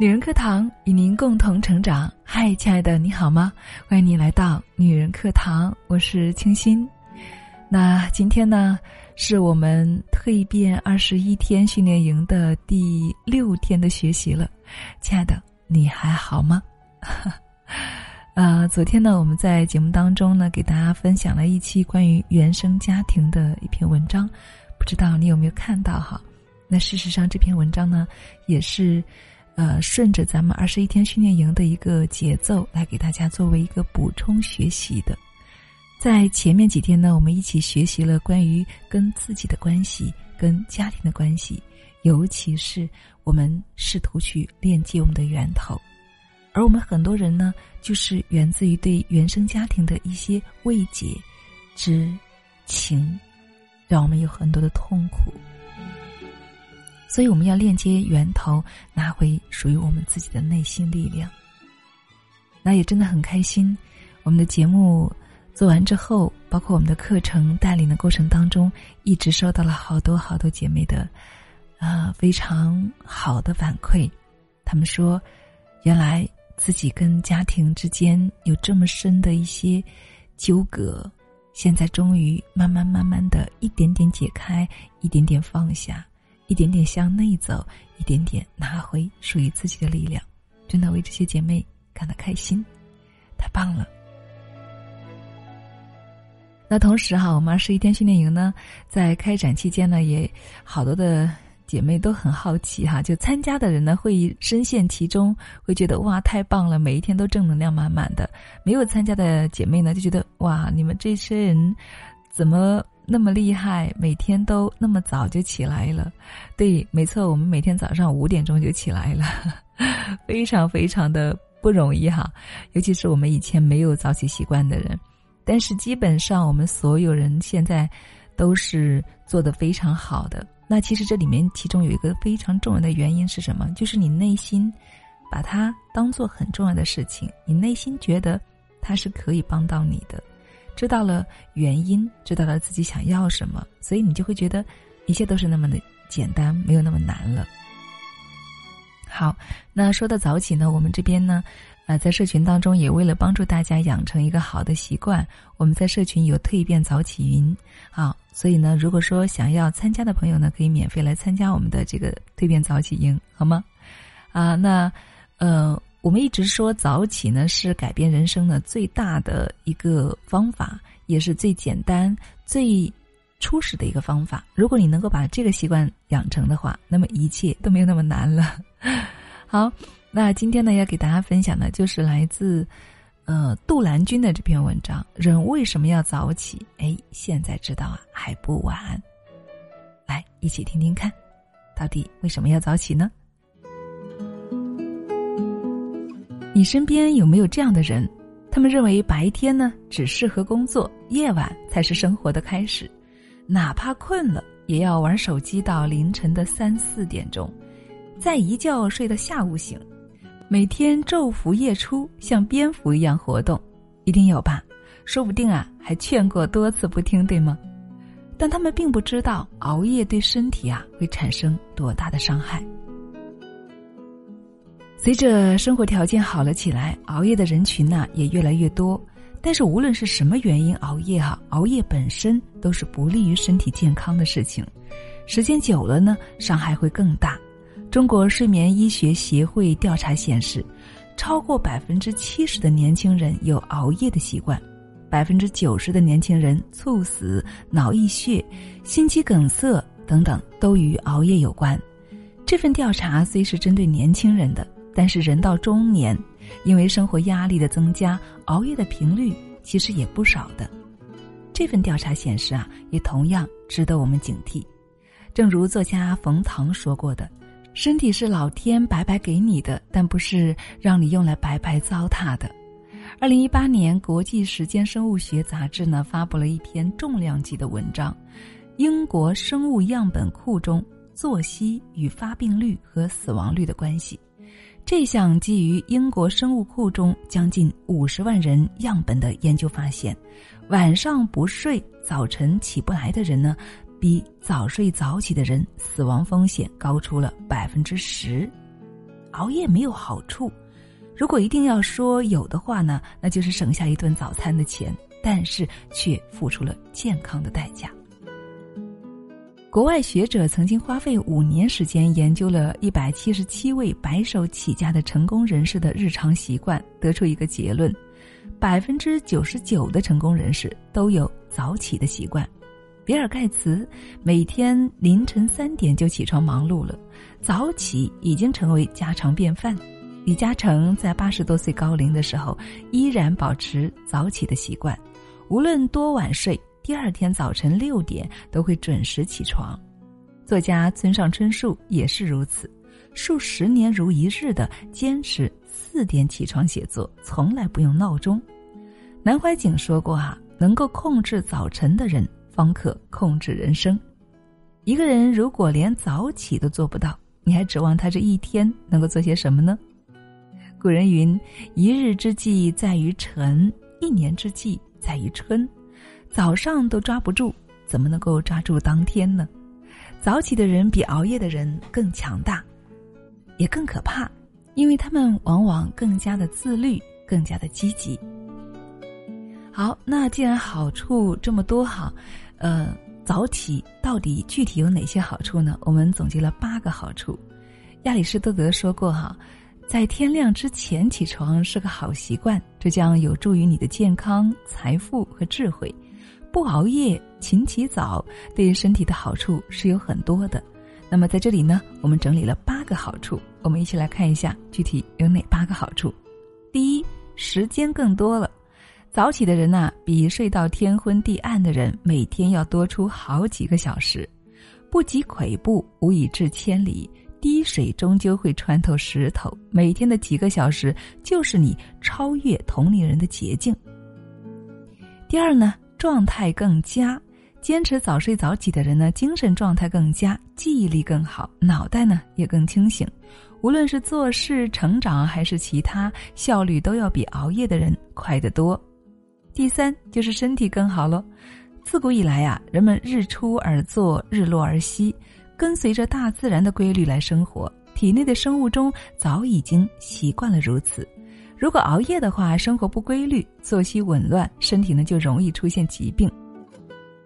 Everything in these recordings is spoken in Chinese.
女人课堂与您共同成长。嗨，亲爱的，你好吗？欢迎你来到女人课堂，我是清新。那今天呢，是我们蜕变二十一天训练营的第六天的学习了。亲爱的，你还好吗？呃，昨天呢，我们在节目当中呢，给大家分享了一期关于原生家庭的一篇文章，不知道你有没有看到哈？那事实上，这篇文章呢，也是。呃，顺着咱们二十一天训练营的一个节奏来给大家作为一个补充学习的，在前面几天呢，我们一起学习了关于跟自己的关系、跟家庭的关系，尤其是我们试图去链接我们的源头，而我们很多人呢，就是源自于对原生家庭的一些未解之情，让我们有很多的痛苦。所以我们要链接源头，拿回属于我们自己的内心力量。那也真的很开心，我们的节目做完之后，包括我们的课程带领的过程当中，一直收到了好多好多姐妹的，啊，非常好的反馈。他们说，原来自己跟家庭之间有这么深的一些纠葛，现在终于慢慢慢慢的一点点解开，一点点放下。一点点向内走，一点点拿回属于自己的力量，真的为这些姐妹感到开心，太棒了。那同时哈，我们二十一天训练营呢，在开展期间呢，也好多的姐妹都很好奇哈，就参加的人呢会深陷其中，会觉得哇太棒了，每一天都正能量满满的；没有参加的姐妹呢就觉得哇，你们这些人怎么？那么厉害，每天都那么早就起来了。对，没错，我们每天早上五点钟就起来了，非常非常的不容易哈。尤其是我们以前没有早起习惯的人，但是基本上我们所有人现在都是做的非常好的。那其实这里面其中有一个非常重要的原因是什么？就是你内心把它当做很重要的事情，你内心觉得它是可以帮到你的。知道了原因，知道了自己想要什么，所以你就会觉得一切都是那么的简单，没有那么难了。好，那说到早起呢，我们这边呢，呃，在社群当中也为了帮助大家养成一个好的习惯，我们在社群有蜕变早起营，好，所以呢，如果说想要参加的朋友呢，可以免费来参加我们的这个蜕变早起营，好吗？啊，那呃。我们一直说早起呢是改变人生的最大的一个方法，也是最简单、最初始的一个方法。如果你能够把这个习惯养成的话，那么一切都没有那么难了。好，那今天呢要给大家分享的就是来自呃杜兰君的这篇文章：人为什么要早起？哎，现在知道啊还不晚。来，一起听听看，到底为什么要早起呢？你身边有没有这样的人？他们认为白天呢只适合工作，夜晚才是生活的开始。哪怕困了，也要玩手机到凌晨的三四点钟，再一觉睡到下午醒。每天昼伏夜出，像蝙蝠一样活动，一定有吧？说不定啊，还劝过多次不听，对吗？但他们并不知道熬夜对身体啊会产生多大的伤害。随着生活条件好了起来，熬夜的人群呢也越来越多。但是无论是什么原因熬夜哈，熬夜本身都是不利于身体健康的事情。时间久了呢，伤害会更大。中国睡眠医学协会调查显示，超过百分之七十的年轻人有熬夜的习惯，百分之九十的年轻人猝死、脑溢血、心肌梗塞等等都与熬夜有关。这份调查虽是针对年轻人的。但是人到中年，因为生活压力的增加，熬夜的频率其实也不少的。这份调查显示啊，也同样值得我们警惕。正如作家冯唐说过的：“身体是老天白白给你的，但不是让你用来白白糟蹋的。”二零一八年，《国际时间生物学杂志》呢发布了一篇重量级的文章，《英国生物样本库中作息与发病率和死亡率的关系》。这项基于英国生物库中将近五十万人样本的研究发现，晚上不睡、早晨起不来的人呢，比早睡早起的人死亡风险高出了百分之十。熬夜没有好处。如果一定要说有的话呢，那就是省下一顿早餐的钱，但是却付出了健康的代价。国外学者曾经花费五年时间研究了一百七十七位白手起家的成功人士的日常习惯，得出一个结论：百分之九十九的成功人士都有早起的习惯。比尔盖茨每天凌晨三点就起床忙碌了，早起已经成为家常便饭。李嘉诚在八十多岁高龄的时候，依然保持早起的习惯，无论多晚睡。第二天早晨六点都会准时起床，作家村上春树也是如此，数十年如一日的坚持四点起床写作，从来不用闹钟。南怀瑾说过：“啊，能够控制早晨的人，方可控制人生。一个人如果连早起都做不到，你还指望他这一天能够做些什么呢？”古人云：“一日之计在于晨，一年之计在于春。”早上都抓不住，怎么能够抓住当天呢？早起的人比熬夜的人更强大，也更可怕，因为他们往往更加的自律，更加的积极。好，那既然好处这么多哈，呃，早起到底具体有哪些好处呢？我们总结了八个好处。亚里士多德说过哈，在天亮之前起床是个好习惯，这将有助于你的健康、财富和智慧。不熬夜、勤起早，对身体的好处是有很多的。那么在这里呢，我们整理了八个好处，我们一起来看一下具体有哪八个好处。第一，时间更多了。早起的人呐，比睡到天昏地暗的人每天要多出好几个小时。不积跬步，无以至千里。滴水终究会穿透石头。每天的几个小时，就是你超越同龄人的捷径。第二呢？状态更佳，坚持早睡早起的人呢，精神状态更佳，记忆力更好，脑袋呢也更清醒，无论是做事、成长还是其他，效率都要比熬夜的人快得多。第三就是身体更好喽。自古以来呀，人们日出而作，日落而息，跟随着大自然的规律来生活，体内的生物钟早已经习惯了如此。如果熬夜的话，生活不规律，作息紊乱，身体呢就容易出现疾病。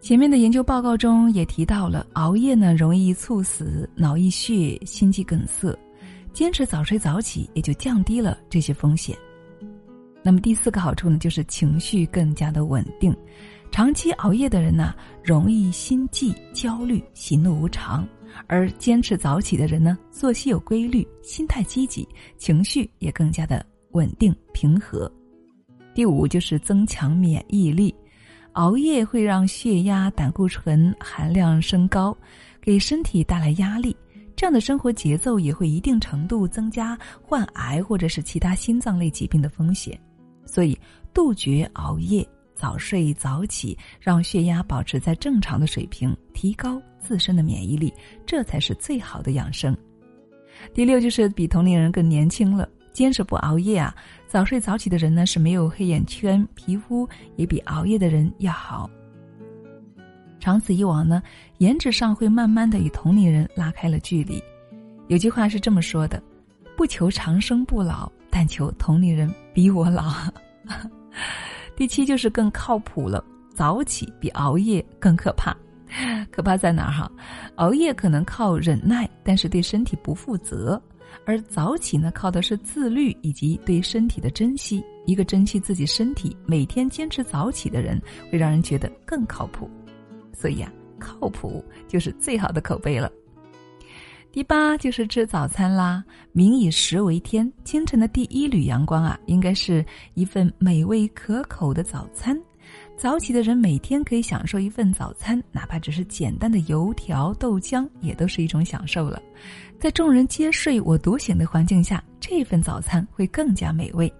前面的研究报告中也提到了，熬夜呢容易猝死、脑溢血、心肌梗塞。坚持早睡早起，也就降低了这些风险。那么第四个好处呢，就是情绪更加的稳定。长期熬夜的人呢，容易心悸、焦虑、喜怒无常；而坚持早起的人呢，作息有规律，心态积极，情绪也更加的。稳定平和，第五就是增强免疫力。熬夜会让血压、胆固醇含量升高，给身体带来压力。这样的生活节奏也会一定程度增加患癌或者是其他心脏类疾病的风险。所以，杜绝熬夜，早睡早起，让血压保持在正常的水平，提高自身的免疫力，这才是最好的养生。第六就是比同龄人更年轻了。坚持不熬夜啊，早睡早起的人呢是没有黑眼圈，皮肤也比熬夜的人要好。长此以往呢，颜值上会慢慢的与同龄人拉开了距离。有句话是这么说的：不求长生不老，但求同龄人比我老。第七就是更靠谱了，早起比熬夜更可怕。可怕在哪儿哈？熬夜可能靠忍耐，但是对身体不负责。而早起呢，靠的是自律以及对身体的珍惜。一个珍惜自己身体、每天坚持早起的人，会让人觉得更靠谱。所以啊，靠谱就是最好的口碑了。第八就是吃早餐啦。民以食为天，清晨的第一缕阳光啊，应该是一份美味可口的早餐。早起的人每天可以享受一份早餐，哪怕只是简单的油条、豆浆，也都是一种享受了。在众人皆睡我独醒的环境下，这份早餐会更加美味。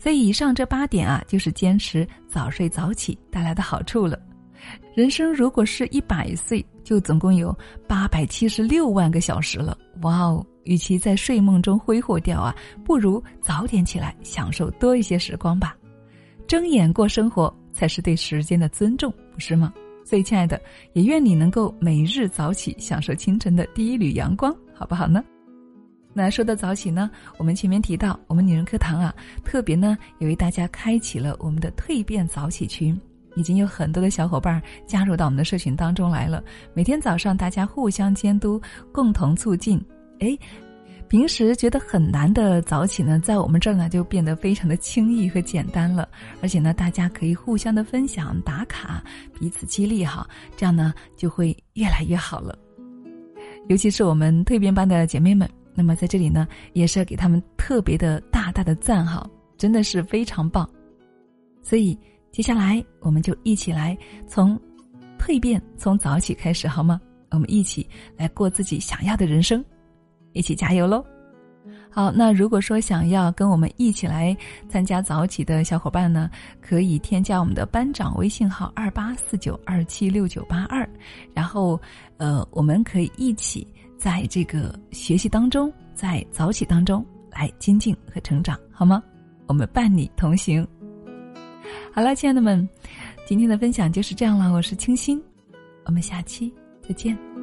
所以，以上这八点啊，就是坚持早睡早起带来的好处了。人生如果是一百岁，就总共有八百七十六万个小时了。哇哦！与其在睡梦中挥霍掉啊，不如早点起来，享受多一些时光吧。睁眼过生活。才是对时间的尊重，不是吗？所以，亲爱的，也愿你能够每日早起，享受清晨的第一缕阳光，好不好呢？那说到早起呢，我们前面提到，我们女人课堂啊，特别呢也为大家开启了我们的蜕变早起群，已经有很多的小伙伴加入到我们的社群当中来了。每天早上大家互相监督，共同促进。哎，平时觉得很难的早起呢，在我们这儿呢就变得非常的轻易和简单了。而且呢，大家可以互相的分享、打卡，彼此激励哈，这样呢就会越来越好了。尤其是我们蜕变班的姐妹们。那么在这里呢，也是要给他们特别的大大的赞哈，真的是非常棒。所以接下来我们就一起来从蜕变，从早起开始好吗？我们一起来过自己想要的人生，一起加油喽！好，那如果说想要跟我们一起来参加早起的小伙伴呢，可以添加我们的班长微信号二八四九二七六九八二，然后呃，我们可以一起。在这个学习当中，在早起当中来精进和成长，好吗？我们伴你同行。好了，亲爱的们，今天的分享就是这样了。我是清新，我们下期再见。